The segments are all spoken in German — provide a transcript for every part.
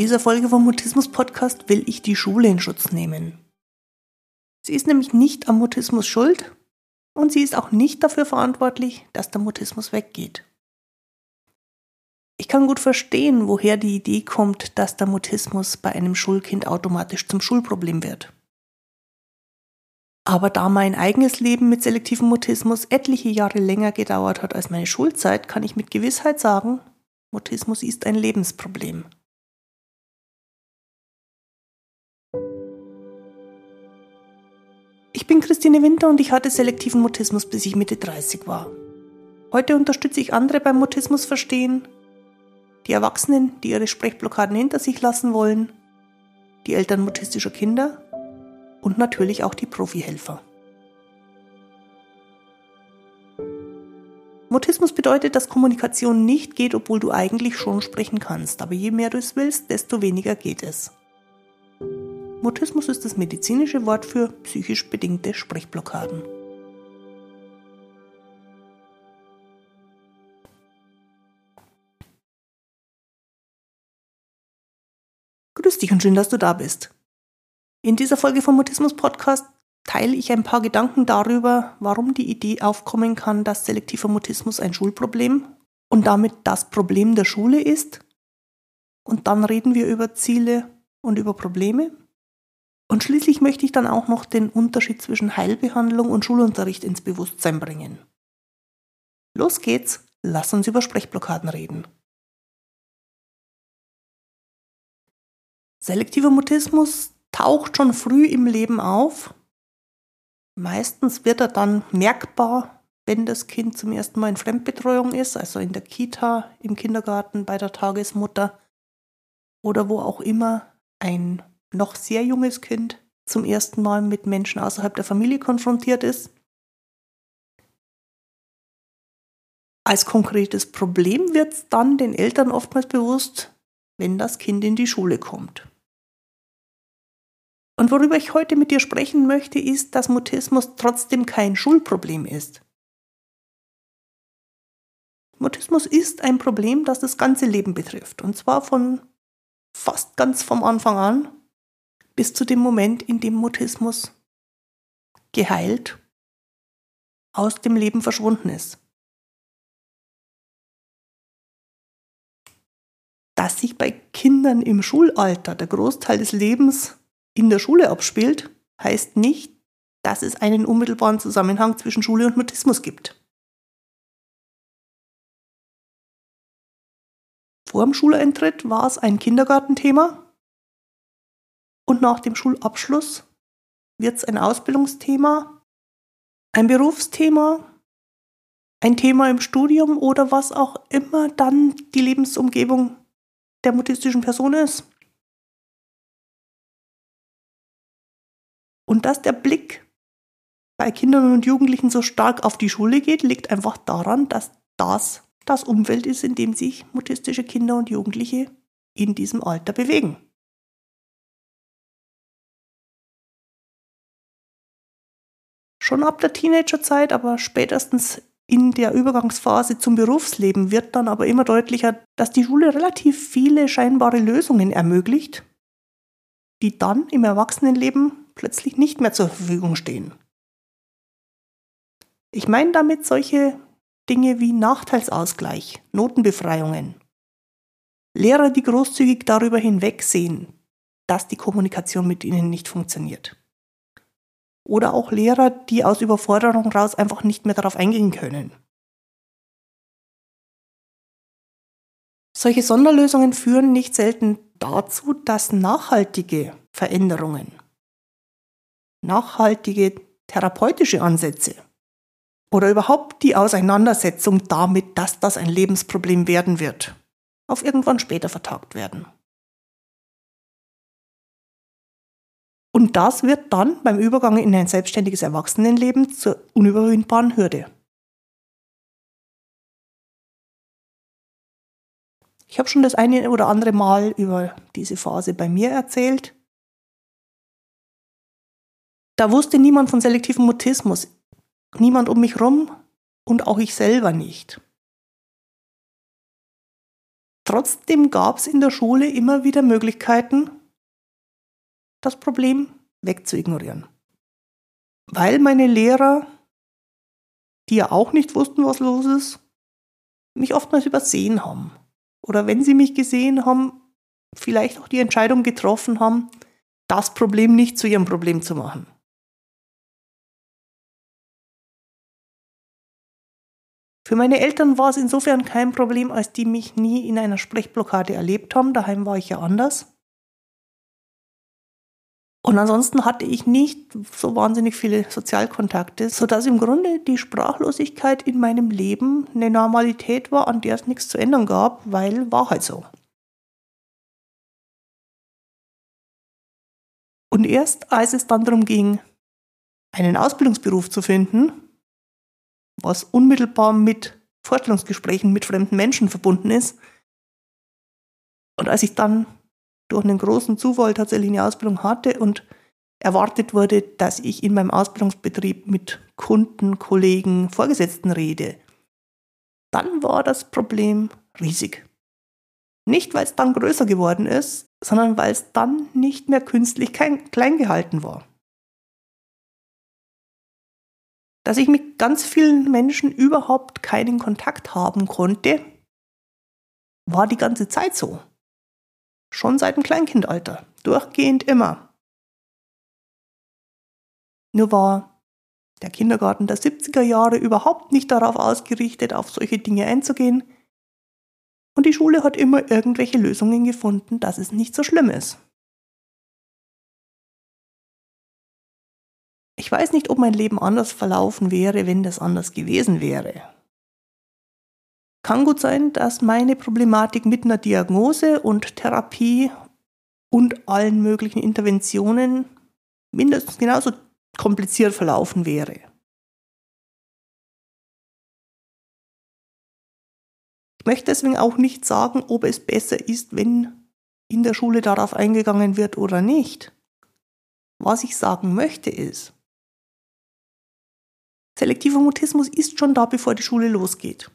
dieser Folge vom Mutismus Podcast will ich die Schule in Schutz nehmen. Sie ist nämlich nicht am Mutismus schuld und sie ist auch nicht dafür verantwortlich, dass der Mutismus weggeht. Ich kann gut verstehen, woher die Idee kommt, dass der Mutismus bei einem Schulkind automatisch zum Schulproblem wird. Aber da mein eigenes Leben mit selektivem Mutismus etliche Jahre länger gedauert hat als meine Schulzeit, kann ich mit Gewissheit sagen, Mutismus ist ein Lebensproblem. Ich bin Christine Winter und ich hatte selektiven Mutismus, bis ich Mitte 30 war. Heute unterstütze ich andere beim Mutismus verstehen, die Erwachsenen, die ihre Sprechblockaden hinter sich lassen wollen, die Eltern mutistischer Kinder und natürlich auch die Profihelfer. Mutismus bedeutet, dass Kommunikation nicht geht, obwohl du eigentlich schon sprechen kannst, aber je mehr du es willst, desto weniger geht es. Mutismus ist das medizinische Wort für psychisch bedingte Sprechblockaden. Grüß dich und schön, dass du da bist. In dieser Folge vom Mutismus Podcast teile ich ein paar Gedanken darüber, warum die Idee aufkommen kann, dass selektiver Mutismus ein Schulproblem und damit das Problem der Schule ist. Und dann reden wir über Ziele und über Probleme und schließlich möchte ich dann auch noch den Unterschied zwischen Heilbehandlung und Schulunterricht ins Bewusstsein bringen. Los geht's, lass uns über Sprechblockaden reden. Selektiver Mutismus taucht schon früh im Leben auf. Meistens wird er dann merkbar, wenn das Kind zum ersten Mal in Fremdbetreuung ist, also in der Kita, im Kindergarten, bei der Tagesmutter oder wo auch immer ein noch sehr junges Kind zum ersten Mal mit Menschen außerhalb der Familie konfrontiert ist. Als konkretes Problem wird es dann den Eltern oftmals bewusst, wenn das Kind in die Schule kommt. Und worüber ich heute mit dir sprechen möchte, ist, dass Mutismus trotzdem kein Schulproblem ist. Mutismus ist ein Problem, das das ganze Leben betrifft. Und zwar von fast ganz vom Anfang an bis zu dem Moment, in dem Mutismus geheilt aus dem Leben verschwunden ist. Dass sich bei Kindern im Schulalter der Großteil des Lebens in der Schule abspielt, heißt nicht, dass es einen unmittelbaren Zusammenhang zwischen Schule und Mutismus gibt. Vor dem Schuleintritt war es ein Kindergartenthema, und nach dem Schulabschluss wird es ein Ausbildungsthema, ein Berufsthema, ein Thema im Studium oder was auch immer dann die Lebensumgebung der mutistischen Person ist. Und dass der Blick bei Kindern und Jugendlichen so stark auf die Schule geht, liegt einfach daran, dass das das Umfeld ist, in dem sich mutistische Kinder und Jugendliche in diesem Alter bewegen. Schon ab der Teenagerzeit, aber spätestens in der Übergangsphase zum Berufsleben wird dann aber immer deutlicher, dass die Schule relativ viele scheinbare Lösungen ermöglicht, die dann im Erwachsenenleben plötzlich nicht mehr zur Verfügung stehen. Ich meine damit solche Dinge wie Nachteilsausgleich, Notenbefreiungen, Lehrer, die großzügig darüber hinwegsehen, dass die Kommunikation mit ihnen nicht funktioniert oder auch Lehrer, die aus Überforderung raus einfach nicht mehr darauf eingehen können. Solche Sonderlösungen führen nicht selten dazu, dass nachhaltige Veränderungen, nachhaltige therapeutische Ansätze oder überhaupt die Auseinandersetzung damit, dass das ein Lebensproblem werden wird, auf irgendwann später vertagt werden. Und das wird dann beim Übergang in ein selbstständiges Erwachsenenleben zur unüberwindbaren Hürde. Ich habe schon das eine oder andere Mal über diese Phase bei mir erzählt. Da wusste niemand von selektivem Mutismus, niemand um mich rum und auch ich selber nicht. Trotzdem gab es in der Schule immer wieder Möglichkeiten, das Problem wegzuignorieren. Weil meine Lehrer, die ja auch nicht wussten, was los ist, mich oftmals übersehen haben. Oder wenn sie mich gesehen haben, vielleicht auch die Entscheidung getroffen haben, das Problem nicht zu ihrem Problem zu machen. Für meine Eltern war es insofern kein Problem, als die mich nie in einer Sprechblockade erlebt haben. Daheim war ich ja anders. Und ansonsten hatte ich nicht so wahnsinnig viele Sozialkontakte, sodass im Grunde die Sprachlosigkeit in meinem Leben eine Normalität war, an der es nichts zu ändern gab, weil war halt so. Und erst als es dann darum ging, einen Ausbildungsberuf zu finden, was unmittelbar mit Vorstellungsgesprächen mit fremden Menschen verbunden ist. Und als ich dann durch einen großen Zufall tatsächlich eine Ausbildung hatte und erwartet wurde, dass ich in meinem Ausbildungsbetrieb mit Kunden, Kollegen, Vorgesetzten rede, dann war das Problem riesig. Nicht, weil es dann größer geworden ist, sondern weil es dann nicht mehr künstlich klein gehalten war. dass ich mit ganz vielen Menschen überhaupt keinen Kontakt haben konnte, war die ganze Zeit so. Schon seit dem Kleinkindalter, durchgehend immer. Nur war der Kindergarten der 70er Jahre überhaupt nicht darauf ausgerichtet, auf solche Dinge einzugehen. Und die Schule hat immer irgendwelche Lösungen gefunden, dass es nicht so schlimm ist. Ich weiß nicht, ob mein Leben anders verlaufen wäre, wenn das anders gewesen wäre. Kann gut sein, dass meine Problematik mit einer Diagnose und Therapie und allen möglichen Interventionen mindestens genauso kompliziert verlaufen wäre. Ich möchte deswegen auch nicht sagen, ob es besser ist, wenn in der Schule darauf eingegangen wird oder nicht. Was ich sagen möchte ist, Selektiver Mutismus ist schon da, bevor die Schule losgeht.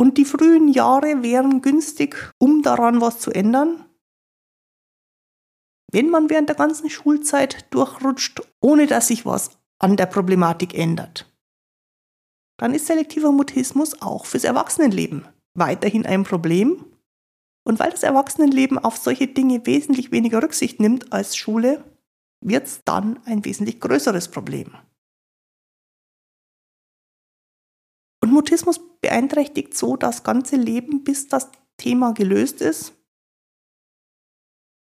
Und die frühen Jahre wären günstig, um daran was zu ändern. Wenn man während der ganzen Schulzeit durchrutscht, ohne dass sich was an der Problematik ändert, dann ist selektiver Mutismus auch fürs Erwachsenenleben weiterhin ein Problem. Und weil das Erwachsenenleben auf solche Dinge wesentlich weniger Rücksicht nimmt als Schule, wird es dann ein wesentlich größeres Problem. Und Mutismus beeinträchtigt so das ganze Leben, bis das Thema gelöst ist.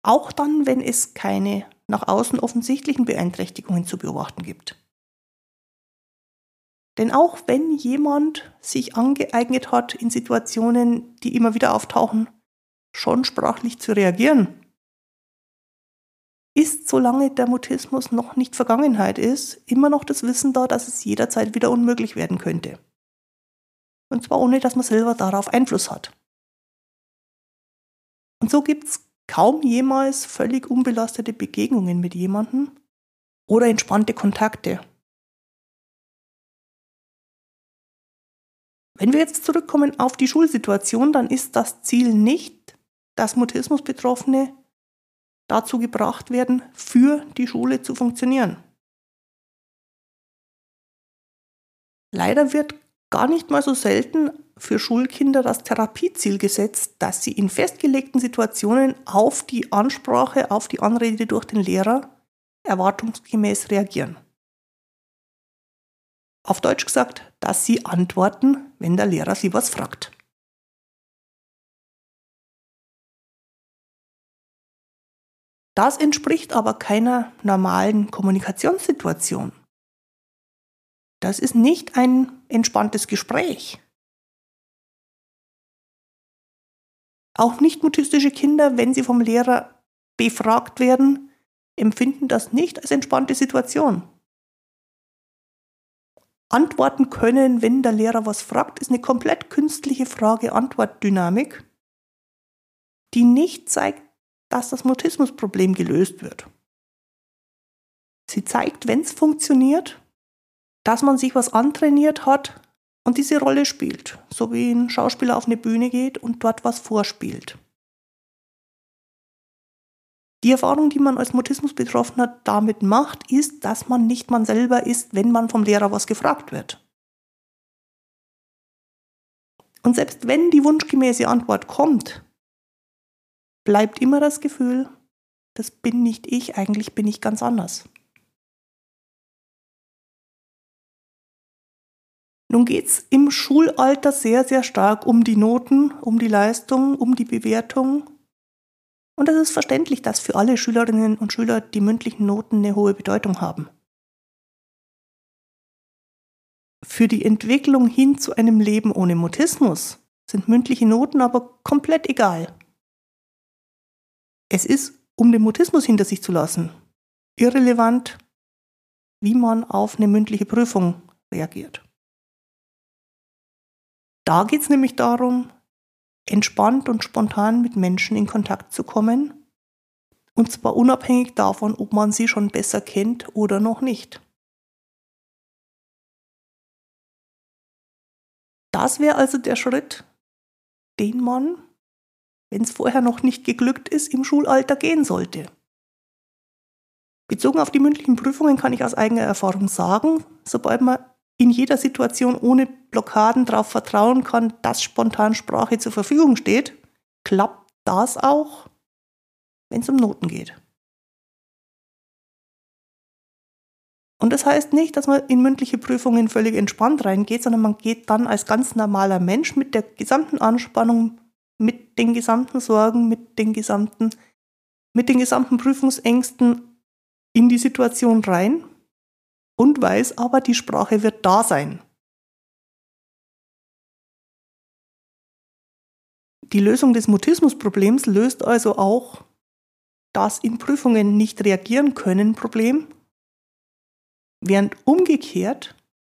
Auch dann, wenn es keine nach außen offensichtlichen Beeinträchtigungen zu beobachten gibt. Denn auch wenn jemand sich angeeignet hat, in Situationen, die immer wieder auftauchen, schon sprachlich zu reagieren, ist, solange der Mutismus noch nicht Vergangenheit ist, immer noch das Wissen da, dass es jederzeit wieder unmöglich werden könnte. Und zwar ohne, dass man selber darauf Einfluss hat. Und so gibt es kaum jemals völlig unbelastete Begegnungen mit jemandem oder entspannte Kontakte. Wenn wir jetzt zurückkommen auf die Schulsituation, dann ist das Ziel nicht, dass Mutismus-Betroffene dazu gebracht werden, für die Schule zu funktionieren. Leider wird gar nicht mal so selten für Schulkinder das Therapieziel gesetzt, dass sie in festgelegten Situationen auf die Ansprache, auf die Anrede durch den Lehrer erwartungsgemäß reagieren. Auf Deutsch gesagt, dass sie antworten, wenn der Lehrer sie was fragt. Das entspricht aber keiner normalen Kommunikationssituation. Das ist nicht ein entspanntes Gespräch. Auch nicht mutistische Kinder, wenn sie vom Lehrer befragt werden, empfinden das nicht als entspannte Situation. Antworten können, wenn der Lehrer was fragt, ist eine komplett künstliche Frage-Antwort-Dynamik, die nicht zeigt, dass das Mutismusproblem gelöst wird. Sie zeigt, wenn es funktioniert, dass man sich was antrainiert hat, und diese Rolle spielt, so wie ein Schauspieler auf eine Bühne geht und dort was vorspielt. Die Erfahrung, die man als Mutismus-Betroffener damit macht, ist, dass man nicht man selber ist, wenn man vom Lehrer was gefragt wird. Und selbst wenn die wunschgemäße Antwort kommt, bleibt immer das Gefühl, das bin nicht ich, eigentlich bin ich ganz anders. Nun geht es im Schulalter sehr, sehr stark um die Noten, um die Leistung, um die Bewertung. Und es ist verständlich, dass für alle Schülerinnen und Schüler die mündlichen Noten eine hohe Bedeutung haben. Für die Entwicklung hin zu einem Leben ohne Mutismus sind mündliche Noten aber komplett egal. Es ist, um den Mutismus hinter sich zu lassen, irrelevant, wie man auf eine mündliche Prüfung reagiert. Da geht es nämlich darum, entspannt und spontan mit Menschen in Kontakt zu kommen, und zwar unabhängig davon, ob man sie schon besser kennt oder noch nicht. Das wäre also der Schritt, den man, wenn es vorher noch nicht geglückt ist, im Schulalter gehen sollte. Bezogen auf die mündlichen Prüfungen kann ich aus eigener Erfahrung sagen, sobald man in jeder Situation ohne Blockaden darauf vertrauen kann, dass spontan Sprache zur Verfügung steht, klappt das auch, wenn es um Noten geht. Und das heißt nicht, dass man in mündliche Prüfungen völlig entspannt reingeht, sondern man geht dann als ganz normaler Mensch mit der gesamten Anspannung, mit den gesamten Sorgen, mit den gesamten, mit den gesamten Prüfungsängsten in die Situation rein und weiß aber, die Sprache wird da sein. Die Lösung des Mutismusproblems löst also auch das in Prüfungen nicht reagieren können Problem, während umgekehrt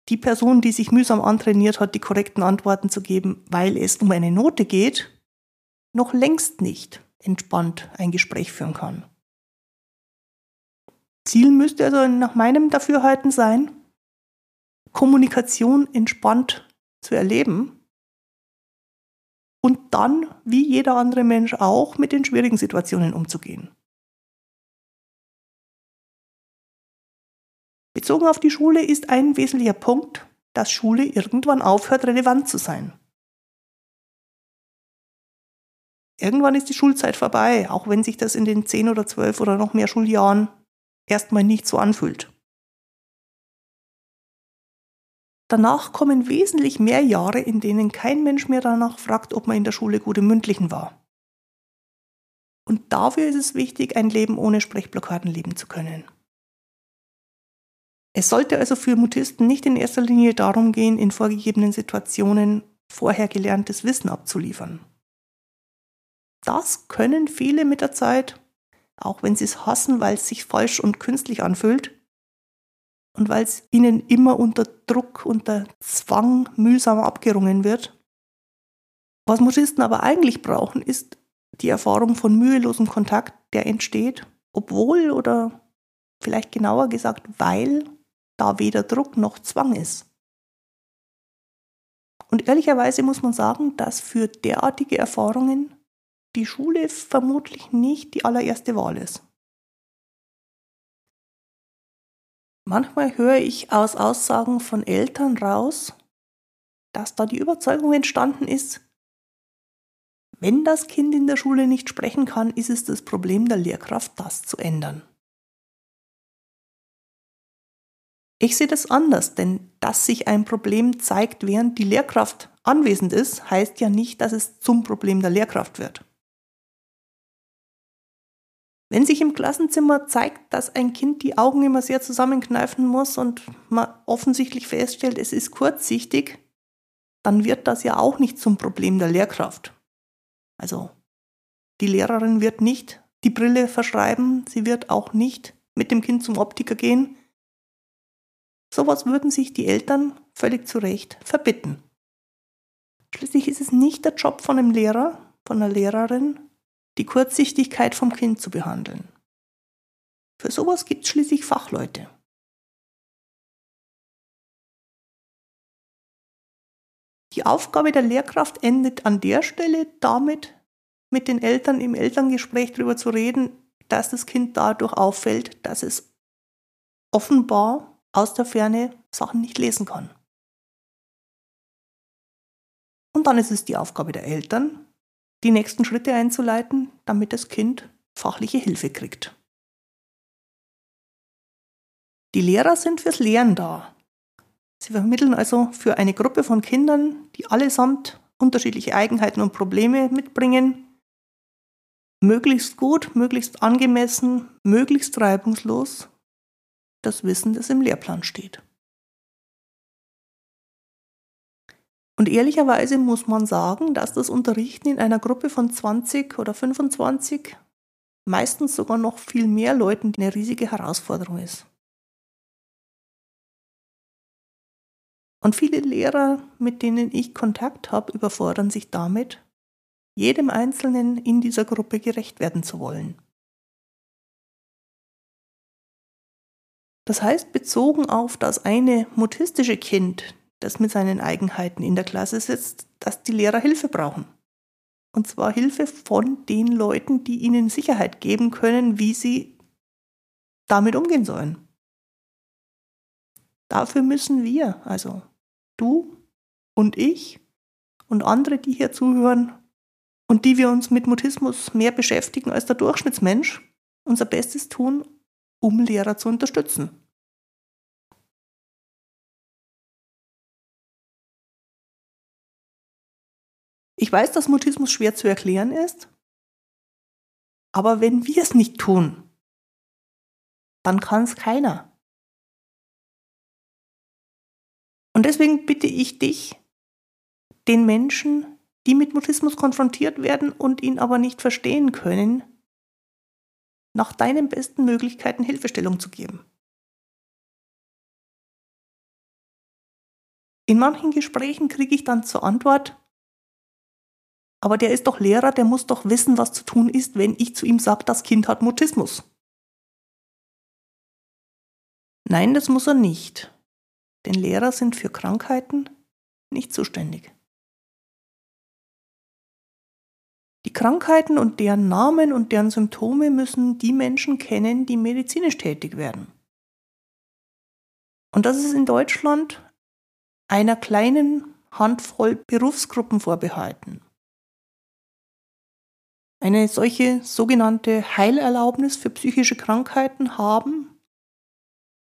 die Person, die sich mühsam antrainiert hat, die korrekten Antworten zu geben, weil es um eine Note geht, noch längst nicht entspannt ein Gespräch führen kann. Ziel müsste also nach meinem Dafürhalten sein, Kommunikation entspannt zu erleben und dann, wie jeder andere Mensch auch, mit den schwierigen Situationen umzugehen. Bezogen auf die Schule ist ein wesentlicher Punkt, dass Schule irgendwann aufhört, relevant zu sein. Irgendwann ist die Schulzeit vorbei, auch wenn sich das in den zehn oder zwölf oder noch mehr Schuljahren erstmal nicht so anfühlt. Danach kommen wesentlich mehr Jahre, in denen kein Mensch mehr danach fragt, ob man in der Schule gut im Mündlichen war. Und dafür ist es wichtig, ein Leben ohne Sprechblockaden leben zu können. Es sollte also für Mutisten nicht in erster Linie darum gehen, in vorgegebenen Situationen vorher gelerntes Wissen abzuliefern. Das können viele mit der Zeit auch wenn sie es hassen, weil es sich falsch und künstlich anfühlt und weil es ihnen immer unter Druck, unter Zwang mühsam abgerungen wird. Was Muschisten aber eigentlich brauchen, ist die Erfahrung von mühelosem Kontakt, der entsteht, obwohl oder vielleicht genauer gesagt, weil da weder Druck noch Zwang ist. Und ehrlicherweise muss man sagen, dass für derartige Erfahrungen die Schule vermutlich nicht die allererste Wahl ist. Manchmal höre ich aus Aussagen von Eltern raus, dass da die Überzeugung entstanden ist, wenn das Kind in der Schule nicht sprechen kann, ist es das Problem der Lehrkraft, das zu ändern. Ich sehe das anders, denn dass sich ein Problem zeigt, während die Lehrkraft anwesend ist, heißt ja nicht, dass es zum Problem der Lehrkraft wird. Wenn sich im Klassenzimmer zeigt, dass ein Kind die Augen immer sehr zusammenkneifen muss und man offensichtlich feststellt, es ist kurzsichtig, dann wird das ja auch nicht zum Problem der Lehrkraft. Also die Lehrerin wird nicht die Brille verschreiben, sie wird auch nicht mit dem Kind zum Optiker gehen. Sowas würden sich die Eltern völlig zu Recht verbitten. Schließlich ist es nicht der Job von einem Lehrer, von einer Lehrerin, die Kurzsichtigkeit vom Kind zu behandeln. Für sowas gibt es schließlich Fachleute. Die Aufgabe der Lehrkraft endet an der Stelle damit, mit den Eltern im Elterngespräch darüber zu reden, dass das Kind dadurch auffällt, dass es offenbar aus der Ferne Sachen nicht lesen kann. Und dann ist es die Aufgabe der Eltern, die nächsten Schritte einzuleiten, damit das Kind fachliche Hilfe kriegt. Die Lehrer sind fürs Lehren da. Sie vermitteln also für eine Gruppe von Kindern, die allesamt unterschiedliche Eigenheiten und Probleme mitbringen, möglichst gut, möglichst angemessen, möglichst reibungslos das Wissen, das im Lehrplan steht. Und ehrlicherweise muss man sagen, dass das Unterrichten in einer Gruppe von 20 oder 25, meistens sogar noch viel mehr Leuten, eine riesige Herausforderung ist. Und viele Lehrer, mit denen ich Kontakt habe, überfordern sich damit, jedem Einzelnen in dieser Gruppe gerecht werden zu wollen. Das heißt, bezogen auf das eine mutistische Kind, das mit seinen Eigenheiten in der Klasse sitzt, dass die Lehrer Hilfe brauchen. Und zwar Hilfe von den Leuten, die ihnen Sicherheit geben können, wie sie damit umgehen sollen. Dafür müssen wir, also du und ich und andere, die hier zuhören und die wir uns mit Mutismus mehr beschäftigen als der Durchschnittsmensch, unser Bestes tun, um Lehrer zu unterstützen. Ich weiß, dass Mutismus schwer zu erklären ist, aber wenn wir es nicht tun, dann kann es keiner. Und deswegen bitte ich dich, den Menschen, die mit Mutismus konfrontiert werden und ihn aber nicht verstehen können, nach deinen besten Möglichkeiten Hilfestellung zu geben. In manchen Gesprächen kriege ich dann zur Antwort, aber der ist doch Lehrer, der muss doch wissen, was zu tun ist, wenn ich zu ihm sage, das Kind hat Mutismus. Nein, das muss er nicht. Denn Lehrer sind für Krankheiten nicht zuständig. Die Krankheiten und deren Namen und deren Symptome müssen die Menschen kennen, die medizinisch tätig werden. Und das ist in Deutschland einer kleinen Handvoll Berufsgruppen vorbehalten. Eine solche sogenannte Heilerlaubnis für psychische Krankheiten haben?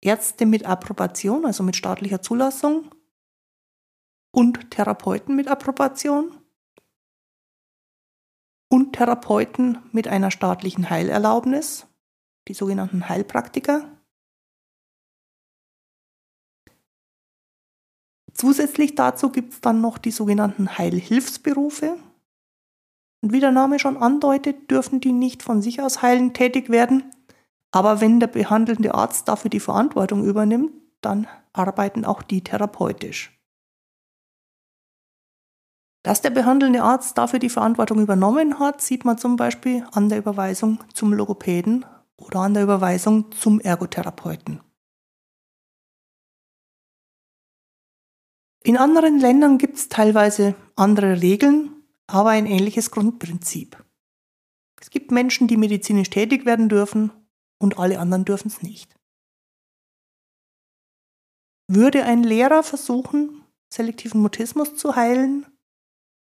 Ärzte mit Approbation, also mit staatlicher Zulassung, und Therapeuten mit Approbation? Und Therapeuten mit einer staatlichen Heilerlaubnis, die sogenannten Heilpraktiker. Zusätzlich dazu gibt es dann noch die sogenannten Heilhilfsberufe, und wie der Name schon andeutet, dürfen die nicht von sich aus heilend tätig werden. Aber wenn der behandelnde Arzt dafür die Verantwortung übernimmt, dann arbeiten auch die therapeutisch. Dass der behandelnde Arzt dafür die Verantwortung übernommen hat, sieht man zum Beispiel an der Überweisung zum Logopäden oder an der Überweisung zum Ergotherapeuten. In anderen Ländern gibt es teilweise andere Regeln, aber ein ähnliches Grundprinzip. Es gibt Menschen, die medizinisch tätig werden dürfen und alle anderen dürfen es nicht. Würde ein Lehrer versuchen, selektiven Mutismus zu heilen,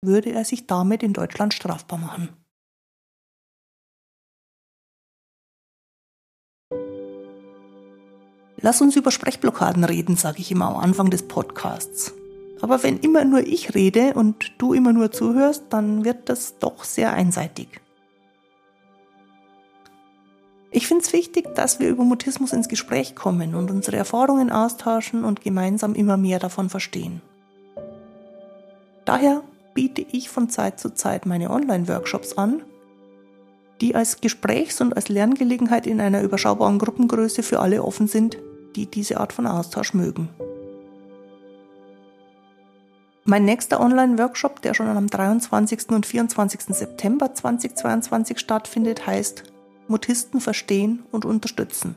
würde er sich damit in Deutschland strafbar machen. Lass uns über Sprechblockaden reden, sage ich immer am Anfang des Podcasts. Aber wenn immer nur ich rede und du immer nur zuhörst, dann wird das doch sehr einseitig. Ich finde es wichtig, dass wir über Mutismus ins Gespräch kommen und unsere Erfahrungen austauschen und gemeinsam immer mehr davon verstehen. Daher biete ich von Zeit zu Zeit meine Online-Workshops an, die als Gesprächs- und als Lerngelegenheit in einer überschaubaren Gruppengröße für alle offen sind, die diese Art von Austausch mögen. Mein nächster Online-Workshop, der schon am 23. und 24. September 2022 stattfindet, heißt Mutisten verstehen und unterstützen.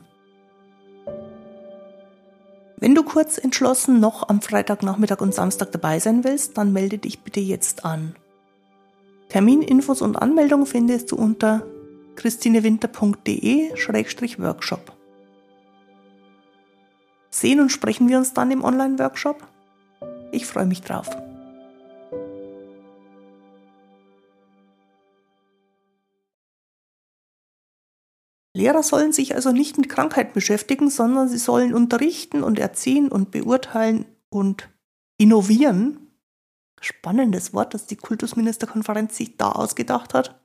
Wenn du kurz entschlossen noch am Freitagnachmittag und Samstag dabei sein willst, dann melde dich bitte jetzt an. Termininfos und Anmeldung findest du unter christinewinter.de-workshop. Sehen und sprechen wir uns dann im Online-Workshop? Ich freue mich drauf. Lehrer sollen sich also nicht mit Krankheit beschäftigen, sondern sie sollen unterrichten und erziehen und beurteilen und innovieren. Spannendes Wort, das die Kultusministerkonferenz sich da ausgedacht hat.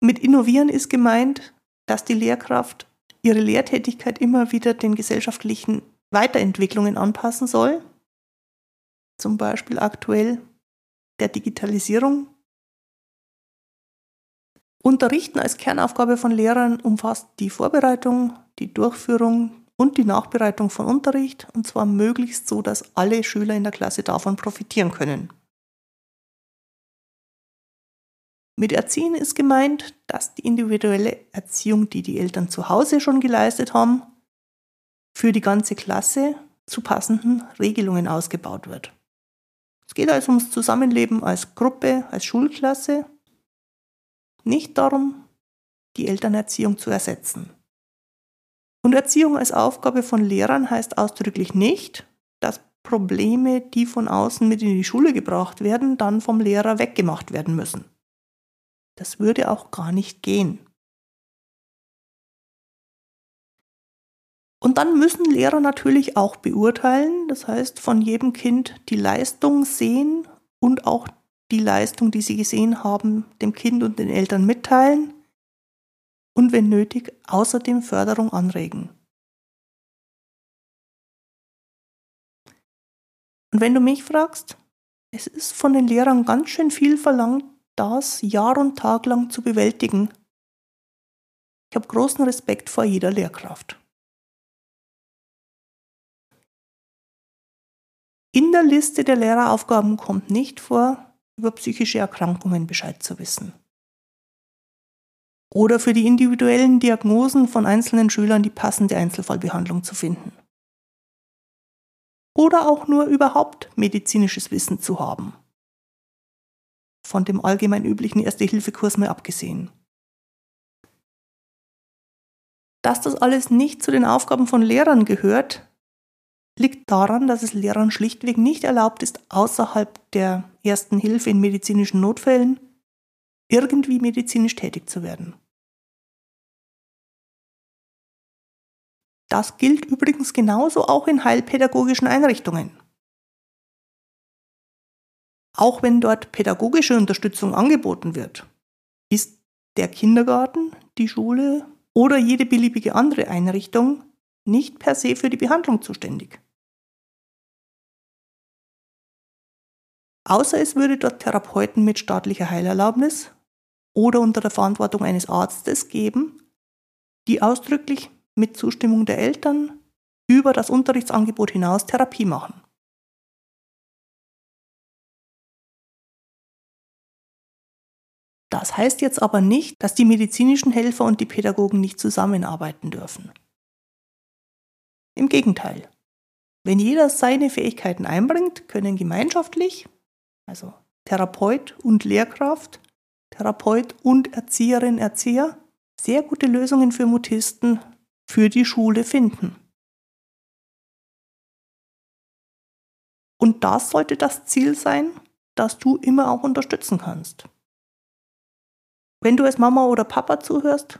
Mit innovieren ist gemeint, dass die Lehrkraft ihre Lehrtätigkeit immer wieder den gesellschaftlichen Weiterentwicklungen anpassen soll. Zum Beispiel aktuell der Digitalisierung. Unterrichten als Kernaufgabe von Lehrern umfasst die Vorbereitung, die Durchführung und die Nachbereitung von Unterricht, und zwar möglichst so, dass alle Schüler in der Klasse davon profitieren können. Mit Erziehen ist gemeint, dass die individuelle Erziehung, die die Eltern zu Hause schon geleistet haben, für die ganze Klasse zu passenden Regelungen ausgebaut wird. Es geht also ums Zusammenleben als Gruppe, als Schulklasse, nicht darum, die Elternerziehung zu ersetzen. Und Erziehung als Aufgabe von Lehrern heißt ausdrücklich nicht, dass Probleme, die von außen mit in die Schule gebracht werden, dann vom Lehrer weggemacht werden müssen. Das würde auch gar nicht gehen. Und dann müssen Lehrer natürlich auch beurteilen, das heißt von jedem Kind die Leistung sehen und auch die Leistung, die sie gesehen haben, dem Kind und den Eltern mitteilen und wenn nötig außerdem Förderung anregen. Und wenn du mich fragst, es ist von den Lehrern ganz schön viel verlangt, das Jahr und Tag lang zu bewältigen. Ich habe großen Respekt vor jeder Lehrkraft. In der Liste der Lehreraufgaben kommt nicht vor, über psychische Erkrankungen Bescheid zu wissen. Oder für die individuellen Diagnosen von einzelnen Schülern die passende Einzelfallbehandlung zu finden. Oder auch nur überhaupt medizinisches Wissen zu haben von dem allgemein üblichen Erste-Hilfe-Kurs mal abgesehen. Dass das alles nicht zu den Aufgaben von Lehrern gehört, liegt daran, dass es Lehrern schlichtweg nicht erlaubt ist, außerhalb der ersten Hilfe in medizinischen Notfällen irgendwie medizinisch tätig zu werden. Das gilt übrigens genauso auch in heilpädagogischen Einrichtungen. Auch wenn dort pädagogische Unterstützung angeboten wird, ist der Kindergarten, die Schule oder jede beliebige andere Einrichtung nicht per se für die Behandlung zuständig. Außer es würde dort Therapeuten mit staatlicher Heilerlaubnis oder unter der Verantwortung eines Arztes geben, die ausdrücklich mit Zustimmung der Eltern über das Unterrichtsangebot hinaus Therapie machen. Das heißt jetzt aber nicht, dass die medizinischen Helfer und die Pädagogen nicht zusammenarbeiten dürfen. Im Gegenteil. Wenn jeder seine Fähigkeiten einbringt, können gemeinschaftlich, also Therapeut und Lehrkraft, Therapeut und Erzieherin, Erzieher, sehr gute Lösungen für Mutisten für die Schule finden. Und das sollte das Ziel sein, das du immer auch unterstützen kannst. Wenn du als Mama oder Papa zuhörst,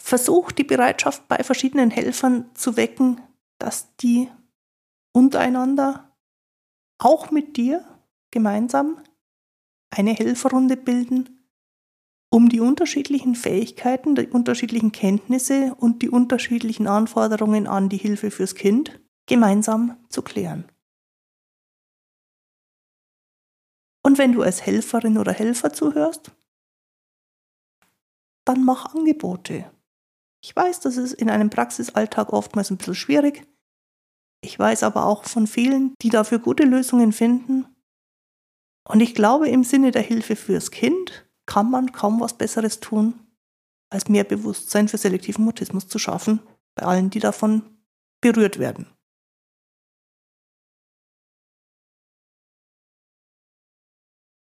versuch die Bereitschaft bei verschiedenen Helfern zu wecken, dass die untereinander, auch mit dir gemeinsam, eine Helferrunde bilden, um die unterschiedlichen Fähigkeiten, die unterschiedlichen Kenntnisse und die unterschiedlichen Anforderungen an die Hilfe fürs Kind gemeinsam zu klären. Und wenn du als Helferin oder Helfer zuhörst, dann mach Angebote. Ich weiß, das ist in einem Praxisalltag oftmals ein bisschen schwierig. Ich weiß aber auch von vielen, die dafür gute Lösungen finden. Und ich glaube, im Sinne der Hilfe fürs Kind kann man kaum was Besseres tun, als mehr Bewusstsein für selektiven Mutismus zu schaffen, bei allen, die davon berührt werden.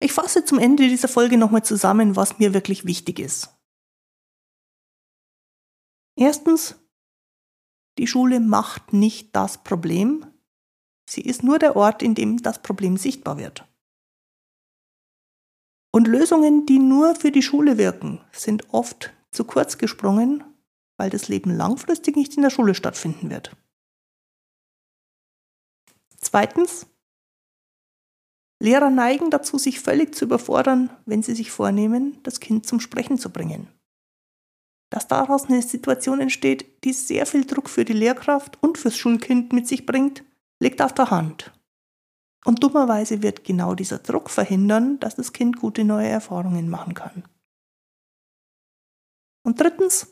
Ich fasse zum Ende dieser Folge nochmal zusammen, was mir wirklich wichtig ist. Erstens, die Schule macht nicht das Problem, sie ist nur der Ort, in dem das Problem sichtbar wird. Und Lösungen, die nur für die Schule wirken, sind oft zu kurz gesprungen, weil das Leben langfristig nicht in der Schule stattfinden wird. Zweitens, Lehrer neigen dazu, sich völlig zu überfordern, wenn sie sich vornehmen, das Kind zum Sprechen zu bringen. Dass daraus eine Situation entsteht, die sehr viel Druck für die Lehrkraft und fürs Schulkind mit sich bringt, liegt auf der Hand. Und dummerweise wird genau dieser Druck verhindern, dass das Kind gute neue Erfahrungen machen kann. Und drittens,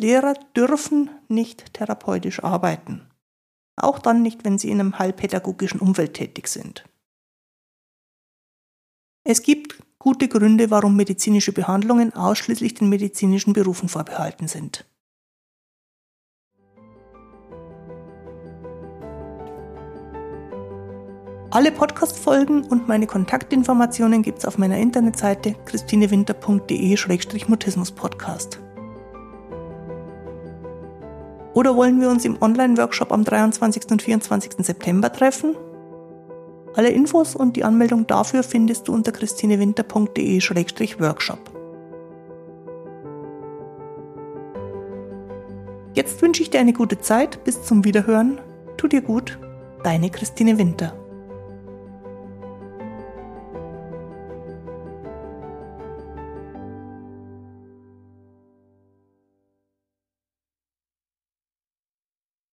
Lehrer dürfen nicht therapeutisch arbeiten. Auch dann nicht, wenn sie in einem heilpädagogischen Umfeld tätig sind. Es gibt gute Gründe, warum medizinische Behandlungen ausschließlich den medizinischen Berufen vorbehalten sind. Alle Podcast-Folgen und meine Kontaktinformationen gibt es auf meiner Internetseite christinewinter.de-mutismus-podcast. Oder wollen wir uns im Online-Workshop am 23. und 24. September treffen? Alle Infos und die Anmeldung dafür findest du unter christinewinter.de-workshop. Jetzt wünsche ich dir eine gute Zeit. Bis zum Wiederhören. Tu dir gut. Deine Christine Winter.